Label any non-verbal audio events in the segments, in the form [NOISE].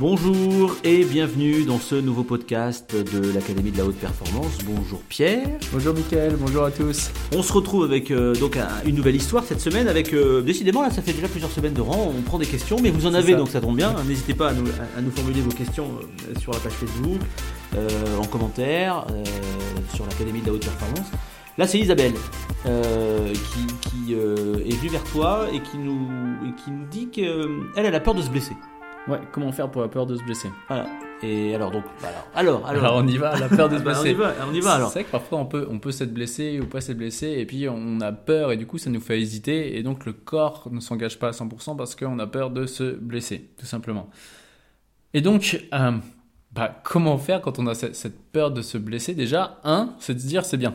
Bonjour et bienvenue dans ce nouveau podcast de l'Académie de la Haute Performance. Bonjour Pierre. Bonjour Mickaël, bonjour à tous. On se retrouve avec euh, donc une nouvelle histoire cette semaine avec euh, décidément là ça fait déjà plusieurs semaines de rang, on prend des questions mais vous en avez donc ça tombe bien. N'hésitez pas à nous, à nous, formuler vos questions euh, sur la page Facebook, en commentaire, sur l'Académie de la Haute Performance. Là, c'est Isabelle qui, est venue vers toi et qui nous, et qui nous dit qu'elle, elle a peur de se blesser. Ouais, comment faire pour la peur de se blesser Voilà. Et alors donc, alors, alors, alors, on y va, la peur de [LAUGHS] se bah, blesser. on y va, on y va alors. C'est vrai que parfois on peut, on peut s'être blessé ou pas s'être blessé, et puis on a peur, et du coup ça nous fait hésiter, et donc le corps ne s'engage pas à 100% parce qu'on a peur de se blesser, tout simplement. Et donc, euh, bah, comment faire quand on a cette, peur de se blesser? Déjà, un, c'est de se dire c'est bien.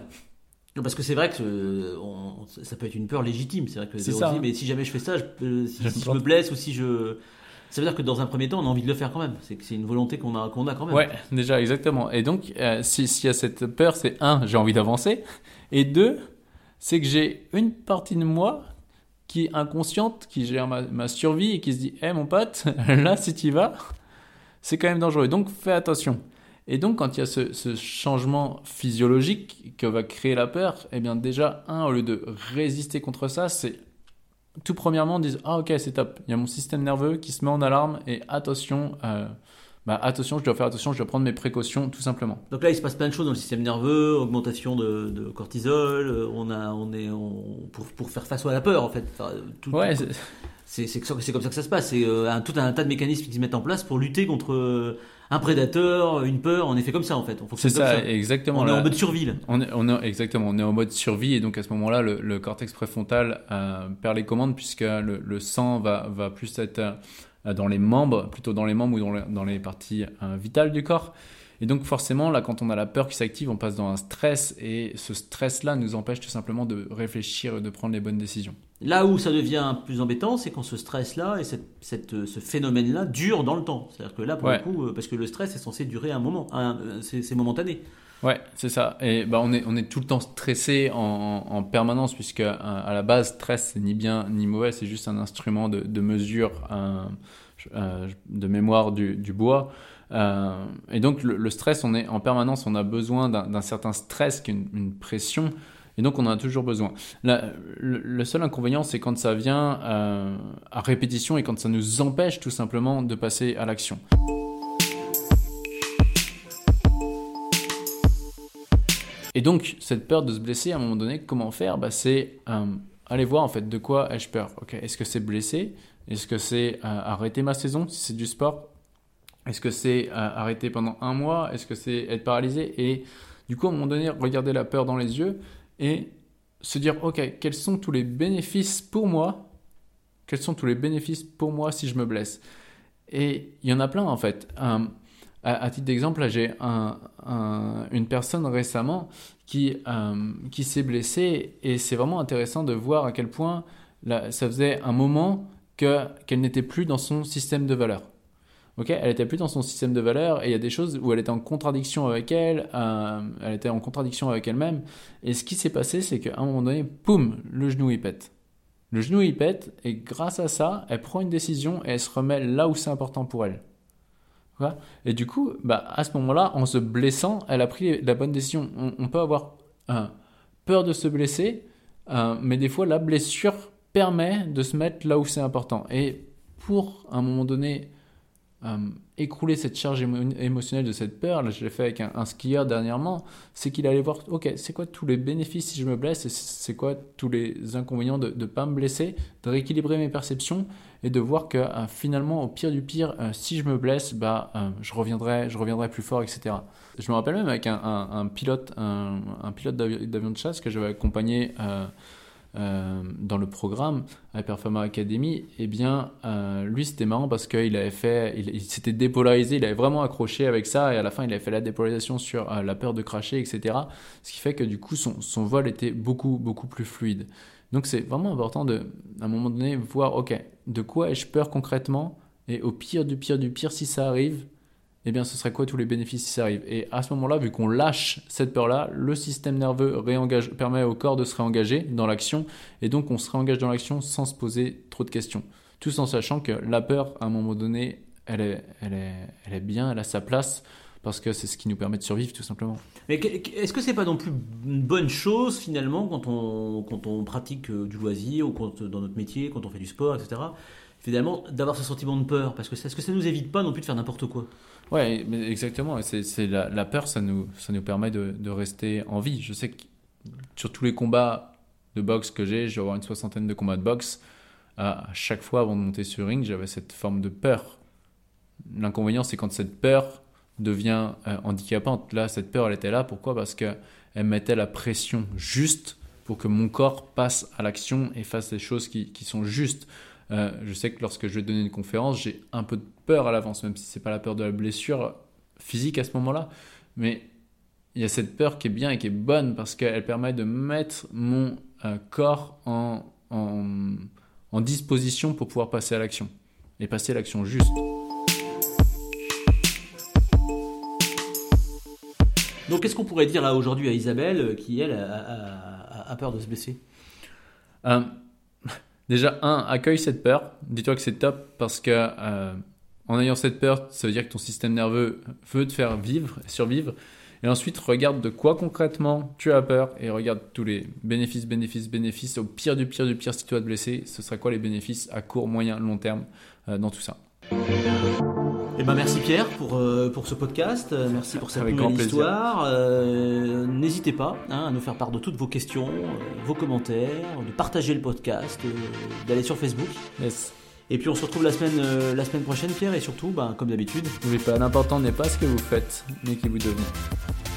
Parce que c'est vrai que ça peut être une peur légitime. C'est vrai que c'est ça. Hein. mais si jamais je fais ça, je, si, je me blesse ou si je ça veut dire que dans un premier temps, on a envie de le faire quand même. C'est une volonté qu'on a, quand même. Ouais, déjà, exactement. Et donc, euh, s'il y a cette peur, c'est un, j'ai envie d'avancer. Et deux, c'est que j'ai une partie de moi qui est inconsciente, qui gère ma, survie et qui se dit Hé mon pote, [LAUGHS] là, si tu y vas, c'est quand même dangereux. Donc, fais attention. Et donc, quand il y a ce, ce, changement physiologique que va créer la peur, eh bien, déjà, un, au lieu de résister contre ça, c'est tout premièrement disent ah ok c'est top. Il y a mon système nerveux qui se met en alarme et attention euh, bah, attention je dois faire attention je dois prendre mes précautions tout simplement. Donc là il se passe plein de choses dans le système nerveux augmentation de, cortisol euh, on a on est pour, pour faire face à la peur en fait. Tout, ouais c'est comme ça que ça se passe. C'est euh, un, tout un tas de mécanismes qui se mettent en place pour lutter contre un prédateur, une peur, on est fait comme ça en fait. C'est ça, exactement. On est en mode survie. On est, on est, exactement, on est en mode survie et donc à ce moment-là, le, cortex préfrontal euh, perd les commandes puisque le, le, sang va, va plus être euh, dans les membres, plutôt dans les membres ou dans, dans les parties euh, vitales du corps. Et donc forcément, là, quand on a la peur qui s'active, on passe dans un stress et ce stress-là nous empêche tout simplement de réfléchir et de prendre les bonnes décisions. Là où ça devient plus embêtant, c'est quand ce stress-là et cette, ce phénomène-là dure dans le temps. C'est-à-dire que là, pour le coup, euh, parce que le stress est censé durer un moment, euh, c'est momentané. Ouais, c'est ça. Et bah, on, est, on est tout le temps stressé en, permanence, puisque euh, à, la base, stress, c'est ni bien ni mauvais, c'est juste un instrument de, de mesure, de mémoire du, du bois. Euh, et donc le, stress, on est en permanence, on a besoin d'un certain stress qui une, pression. Et donc on en a toujours besoin. le, seul inconvénient, c'est quand ça vient euh, à répétition et quand ça nous empêche tout simplement de passer à l'action. Et donc cette peur de se blesser, à un moment donné, comment faire? Bah, C'est euh, aller voir en fait de quoi ai-je peur? Est-ce que c'est blesser Est-ce que c'est arrêter ma saison? Si c'est du sport est-ce que c'est euh, arrêter pendant un mois? Est-ce que c'est être paralysé? Et du coup, à un moment donné, regarder la peur dans les yeux et se dire, OK, quels sont tous les bénéfices pour moi? Quels sont tous les bénéfices pour moi si je me blesse? Et il y en a plein en fait. à, titre d'exemple, j'ai une personne récemment qui, euh, qui s'est blessée et c'est vraiment intéressant de voir à quel point ça faisait un moment qu'elle n'était plus dans son système de valeurs ok, elle était plus dans son système de valeurs et il y a des choses où elle était en contradiction avec elle, euh, elle était en contradiction avec elle-même. Et ce qui s'est passé, c'est qu'à un moment donné, poum, le genou il pète. Le genou il pète et grâce à ça, elle prend une décision et elle se remet là où c'est important pour elle. Et du coup, bah, à ce moment-là, en se blessant, elle a pris la bonne décision. On, peut avoir euh, peur de se blesser, euh, mais des fois, la blessure permet de se mettre là où c'est important. Et pour, un moment donné, euh, écrouler cette charge émotionnelle de cette peur, je l'ai fait avec un, skieur dernièrement, c'est qu'il allait voir, ok, c'est quoi tous les bénéfices si je me blesse, c'est quoi tous les inconvénients de ne pas me blesser, de rééquilibrer mes perceptions et de voir que euh, finalement, au pire du pire, euh, si je me blesse, bah, je, reviendrai, je reviendrai plus fort, etc. Je me rappelle même avec un pilote, un, pilote d'avion de chasse que j'avais accompagné euh, dans le programme à Performer Academy, eh bien, euh, lui, c'était marrant parce qu'il avait fait, il, s'était dépolarisé, il avait vraiment accroché avec ça, et à la fin, il avait fait la dépolarisation sur euh, la peur de cracher, etc. Ce qui fait que du coup, son, son vol était beaucoup, beaucoup plus fluide. Donc, c'est vraiment important de, à un moment donné, voir, ok, de quoi ai-je peur concrètement, et au pire du pire du pire, si ça arrive, eh bien, ce serait quoi tous les bénéfices si ça arrive? Et à ce moment-là, vu qu'on lâche cette peur-là, le système nerveux réengage, permet au corps de se réengager dans l'action, et donc on se réengage dans l'action sans se poser trop de questions. Tout en sachant que la peur, à un moment donné, elle est, elle est, elle est bien, elle a sa place parce que c'est ce qui nous permet de survivre tout simplement. Mais est-ce que c'est pas non plus une bonne chose finalement quand on, quand on pratique euh, du loisir ou quand, dans notre métier, quand on fait du sport, etc. Finalement, d'avoir ce sentiment de peur parce que est-ce que ça nous évite pas non plus de faire n'importe quoi Ouais, exactement. C'est la, peur, ça nous, ça nous permet de, rester en vie. Je sais que sur tous les combats de boxe que j'ai, je vais avoir une soixantaine de combats de boxe. À chaque fois avant de monter sur ring, j'avais cette forme de peur. L'inconvénient, c'est quand cette peur devient euh, handicapante. Là, cette peur, elle était là. Pourquoi? Parce qu'elle mettait la pression juste pour que mon corps passe à l'action et fasse des choses qui sont justes. Euh, je sais que lorsque je vais donner une conférence, j'ai un peu de peur à l'avance, même si c'est pas la peur de la blessure physique à ce moment-là. Mais il y a cette peur qui est bien et qui est bonne parce qu'elle permet de mettre mon euh, corps en, en, en disposition pour pouvoir passer à l'action et passer à l'action juste. Donc, qu'est-ce qu'on pourrait dire là aujourd'hui à Isabelle euh, qui, elle, a, peur de se blesser? Euh, Déjà, un, accueille cette peur. Dis-toi que c'est top parce que euh, en ayant cette peur, ça veut dire que ton système nerveux veut te faire vivre, survivre. Et ensuite, regarde de quoi concrètement tu as peur et regarde tous les bénéfices, bénéfices, bénéfices. Au pire du pire du pire, si tu vas te blesser, ce sera quoi les bénéfices à court, moyen, long terme dans tout ça? Eh ben merci Pierre pour, euh, pour ce podcast, euh, merci pour cette nouvelle histoire. Euh, n'hésitez pas hein, à nous faire part de toutes vos questions, vos commentaires, de partager le podcast, d'aller sur Facebook. Et puis on se retrouve la semaine, la semaine prochaine Pierre et surtout, ben, comme d'habitude. N'oubliez pas, l'important n'est pas ce que vous faites, mais qui vous devenez.